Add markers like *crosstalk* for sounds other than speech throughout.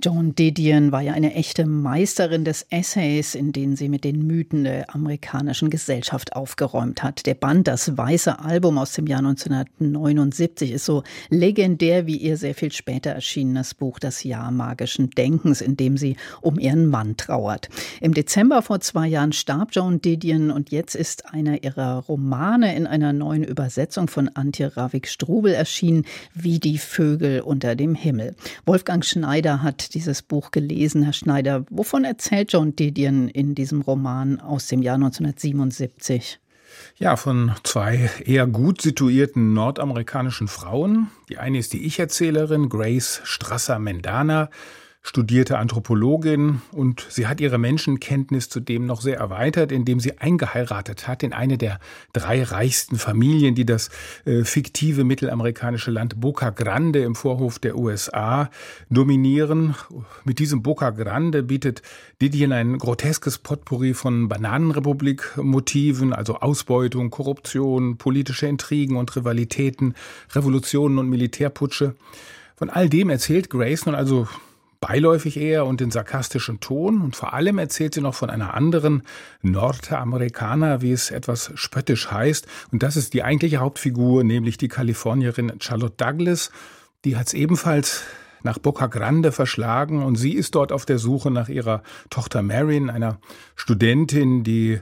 Joan Didion war ja eine echte Meisterin des Essays, in denen sie mit den Mythen der amerikanischen Gesellschaft aufgeräumt hat. Der Band Das Weiße Album aus dem Jahr 1979 ist so legendär wie ihr sehr viel später erschienenes Buch Das Jahr magischen Denkens, in dem sie um ihren Mann trauert. Im Dezember vor zwei Jahren starb Joan Didion und jetzt ist einer ihrer Romane in einer neuen Übersetzung von Antje Ravik-Strubel erschienen, wie die Vögel unter dem Himmel. Wolfgang Schneider hat dieses Buch gelesen, Herr Schneider. Wovon erzählt John Didion in diesem Roman aus dem Jahr 1977? Ja, von zwei eher gut situierten nordamerikanischen Frauen. Die eine ist die Ich-Erzählerin Grace Strasser-Mendana studierte Anthropologin und sie hat ihre Menschenkenntnis zudem noch sehr erweitert, indem sie eingeheiratet hat in eine der drei reichsten Familien, die das äh, fiktive mittelamerikanische Land Boca Grande im Vorhof der USA dominieren. Mit diesem Boca Grande bietet Didion ein groteskes Potpourri von Bananenrepublik-Motiven, also Ausbeutung, Korruption, politische Intrigen und Rivalitäten, Revolutionen und Militärputsche. Von all dem erzählt Grace nun also beiläufig eher und in sarkastischen Ton und vor allem erzählt sie noch von einer anderen Nordamerikaner, wie es etwas spöttisch heißt. Und das ist die eigentliche Hauptfigur, nämlich die Kalifornierin Charlotte Douglas. Die hat es ebenfalls nach Boca Grande verschlagen und sie ist dort auf der Suche nach ihrer Tochter Marion, einer Studentin, die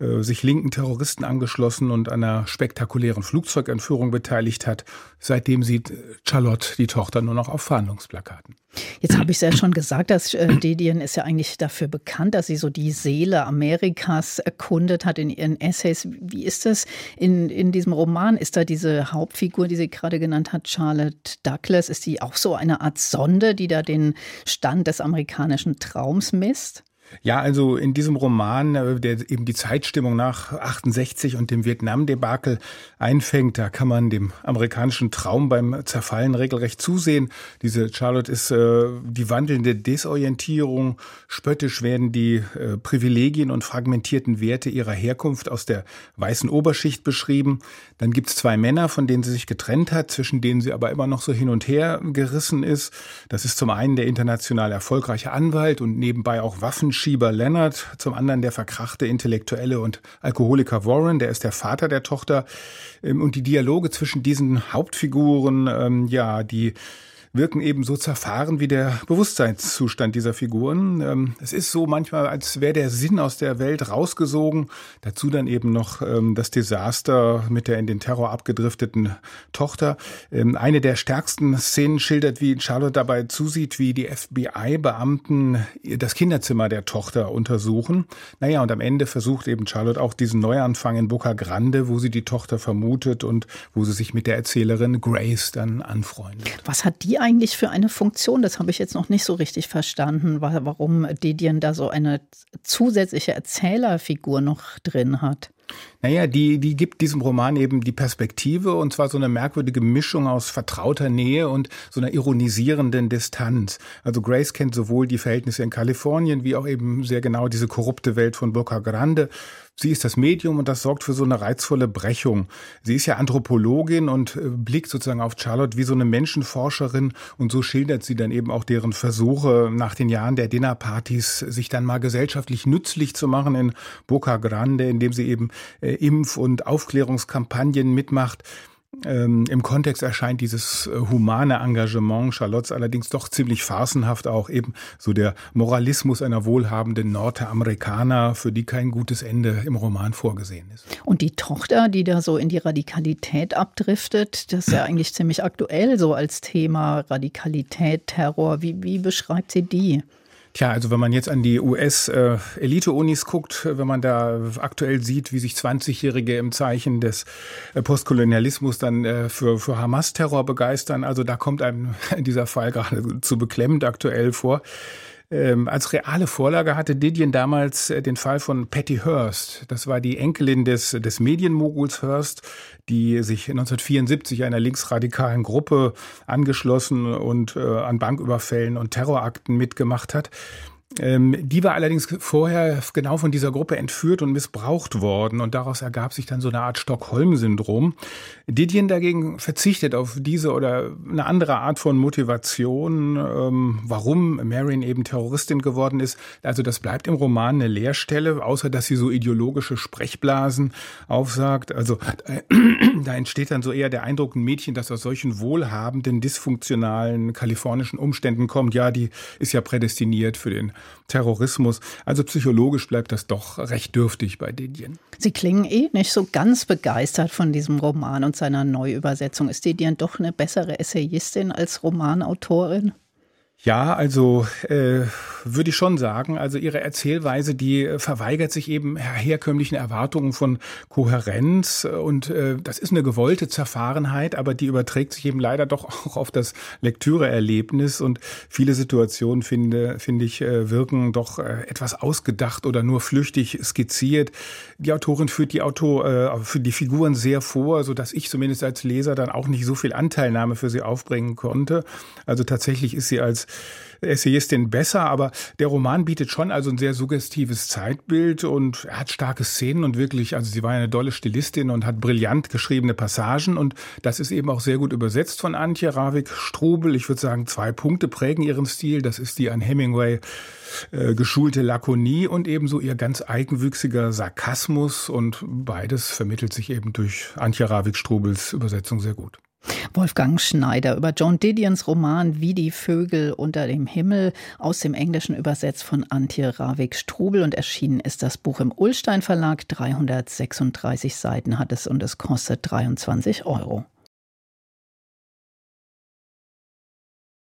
äh, sich linken Terroristen angeschlossen und einer spektakulären Flugzeugentführung beteiligt hat. Seitdem sieht Charlotte die Tochter nur noch auf Verhandlungsplakaten. Jetzt habe ich es ja schon gesagt, dass äh, Dedien ist ja eigentlich dafür bekannt, dass sie so die Seele Amerikas erkundet hat in ihren Essays. Wie ist das in, in diesem Roman? Ist da diese Hauptfigur, die sie gerade genannt hat, Charlotte Douglas, ist die auch so eine Art Sonde, die da den Stand des amerikanischen Traums misst? Ja, also in diesem Roman, äh, der eben die Zeitstimmung nach 68 und dem Vietnam-Debakel einfängt, da kann man dem amerikanischen Traum beim Zerfallen regelrecht zusehen. Diese Charlotte ist äh, die wandelnde Desorientierung. Spöttisch werden die äh, Privilegien und fragmentierten Werte ihrer Herkunft aus der weißen Oberschicht beschrieben. Dann gibt's zwei Männer, von denen sie sich getrennt hat, zwischen denen sie aber immer noch so hin und her gerissen ist. Das ist zum einen der international erfolgreiche Anwalt und nebenbei auch Waffen Schieber Leonard, zum anderen der verkrachte Intellektuelle und Alkoholiker Warren, der ist der Vater der Tochter. Ähm, und die Dialoge zwischen diesen Hauptfiguren, ähm, ja, die wirken eben so zerfahren wie der Bewusstseinszustand dieser Figuren. Ähm, es ist so manchmal, als wäre der Sinn aus der Welt rausgesogen. Dazu dann eben noch ähm, das Desaster mit der in den Terror abgedrifteten Tochter. Ähm, eine der stärksten Szenen schildert, wie Charlotte dabei zusieht, wie die FBI-Beamten das Kinderzimmer der Tochter untersuchen. Naja, und am Ende versucht eben Charlotte auch diesen Neuanfang in Boca Grande, wo sie die Tochter vermutet und wo sie sich mit der Erzählerin Grace dann anfreundet. Was hat die eigentlich für eine Funktion? Das habe ich jetzt noch nicht so richtig verstanden, warum Didion da so eine zusätzliche Erzählerfigur noch drin hat. Naja, die, die gibt diesem Roman eben die Perspektive und zwar so eine merkwürdige Mischung aus vertrauter Nähe und so einer ironisierenden Distanz. Also Grace kennt sowohl die Verhältnisse in Kalifornien wie auch eben sehr genau diese korrupte Welt von Boca Grande. Sie ist das Medium und das sorgt für so eine reizvolle Brechung. Sie ist ja Anthropologin und äh, blickt sozusagen auf Charlotte wie so eine Menschenforscherin und so schildert sie dann eben auch deren Versuche nach den Jahren der Dinnerpartys, sich dann mal gesellschaftlich nützlich zu machen in Boca Grande, indem sie eben äh, Impf- und Aufklärungskampagnen mitmacht. Ähm, Im Kontext erscheint dieses äh, humane Engagement Charlottes allerdings doch ziemlich farcenhaft auch eben so der Moralismus einer wohlhabenden Nordamerikaner, für die kein gutes Ende im Roman vorgesehen ist. Und die Tochter, die da so in die Radikalität abdriftet, das ist ja eigentlich ziemlich aktuell so als Thema Radikalität, Terror. Wie, wie beschreibt sie die? Tja, also wenn man jetzt an die US-Elite-Unis guckt, wenn man da aktuell sieht, wie sich 20-Jährige im Zeichen des äh, Postkolonialismus dann äh, für, für Hamas-Terror begeistern, also da kommt einem *laughs* dieser Fall gerade zu beklemmend aktuell vor. Ähm, als reale Vorlage hatte Didion damals äh, den Fall von Patty Hearst. Das war die Enkelin des, des Medienmoguls Hearst, die sich 1974 einer linksradikalen Gruppe angeschlossen und äh, an Banküberfällen und Terrorakten mitgemacht hat. Ähm, die war allerdings vorher genau von dieser Gruppe entführt und missbraucht worden und daraus ergab sich dann so eine Art Stockholm-Syndrom. Didion dagegen verzichtet auf diese oder eine andere Art von Motivation, ähm, warum Marion eben Terroristin geworden ist. Also das bleibt im Roman eine Leerstelle, außer dass sie so ideologische Sprechblasen aufsagt. Also äh, *clears throat* da entsteht dann so eher der Eindruck, ein Mädchen, das aus solchen wohlhabenden, dysfunktionalen kalifornischen Umständen kommt, ja, die ist ja prädestiniert für den Terrorismus. Also psychologisch bleibt das doch recht dürftig bei Didion. Sie klingen eh nicht so ganz begeistert von diesem Roman und seiner Neuübersetzung. Ist Didion doch eine bessere Essayistin als Romanautorin? Ja, also äh, würde ich schon sagen. Also ihre Erzählweise, die verweigert sich eben herkömmlichen Erwartungen von Kohärenz und äh, das ist eine gewollte Zerfahrenheit, aber die überträgt sich eben leider doch auch auf das Lektüreerlebnis und viele Situationen finde finde ich äh, wirken doch äh, etwas ausgedacht oder nur flüchtig skizziert. Die Autorin führt die Auto äh, für die Figuren sehr vor, so dass ich zumindest als Leser dann auch nicht so viel Anteilnahme für sie aufbringen konnte. Also tatsächlich ist sie als Essayistin besser, aber der Roman bietet schon also ein sehr suggestives Zeitbild und er hat starke Szenen und wirklich, also sie war eine dolle Stilistin und hat brillant geschriebene Passagen und das ist eben auch sehr gut übersetzt von Antje Ravik-Strubel. Ich würde sagen, zwei Punkte prägen ihren Stil. Das ist die an Hemingway äh, geschulte Lakonie und ebenso ihr ganz eigenwüchsiger Sarkasmus und beides vermittelt sich eben durch Antje Ravik-Strubels Übersetzung sehr gut. Wolfgang Schneider über John Didions Roman Wie die Vögel unter dem Himmel aus dem Englischen übersetzt von Antje Ravik-Strubel und erschienen ist das Buch im Ullstein Verlag. 336 Seiten hat es und es kostet 23 Euro.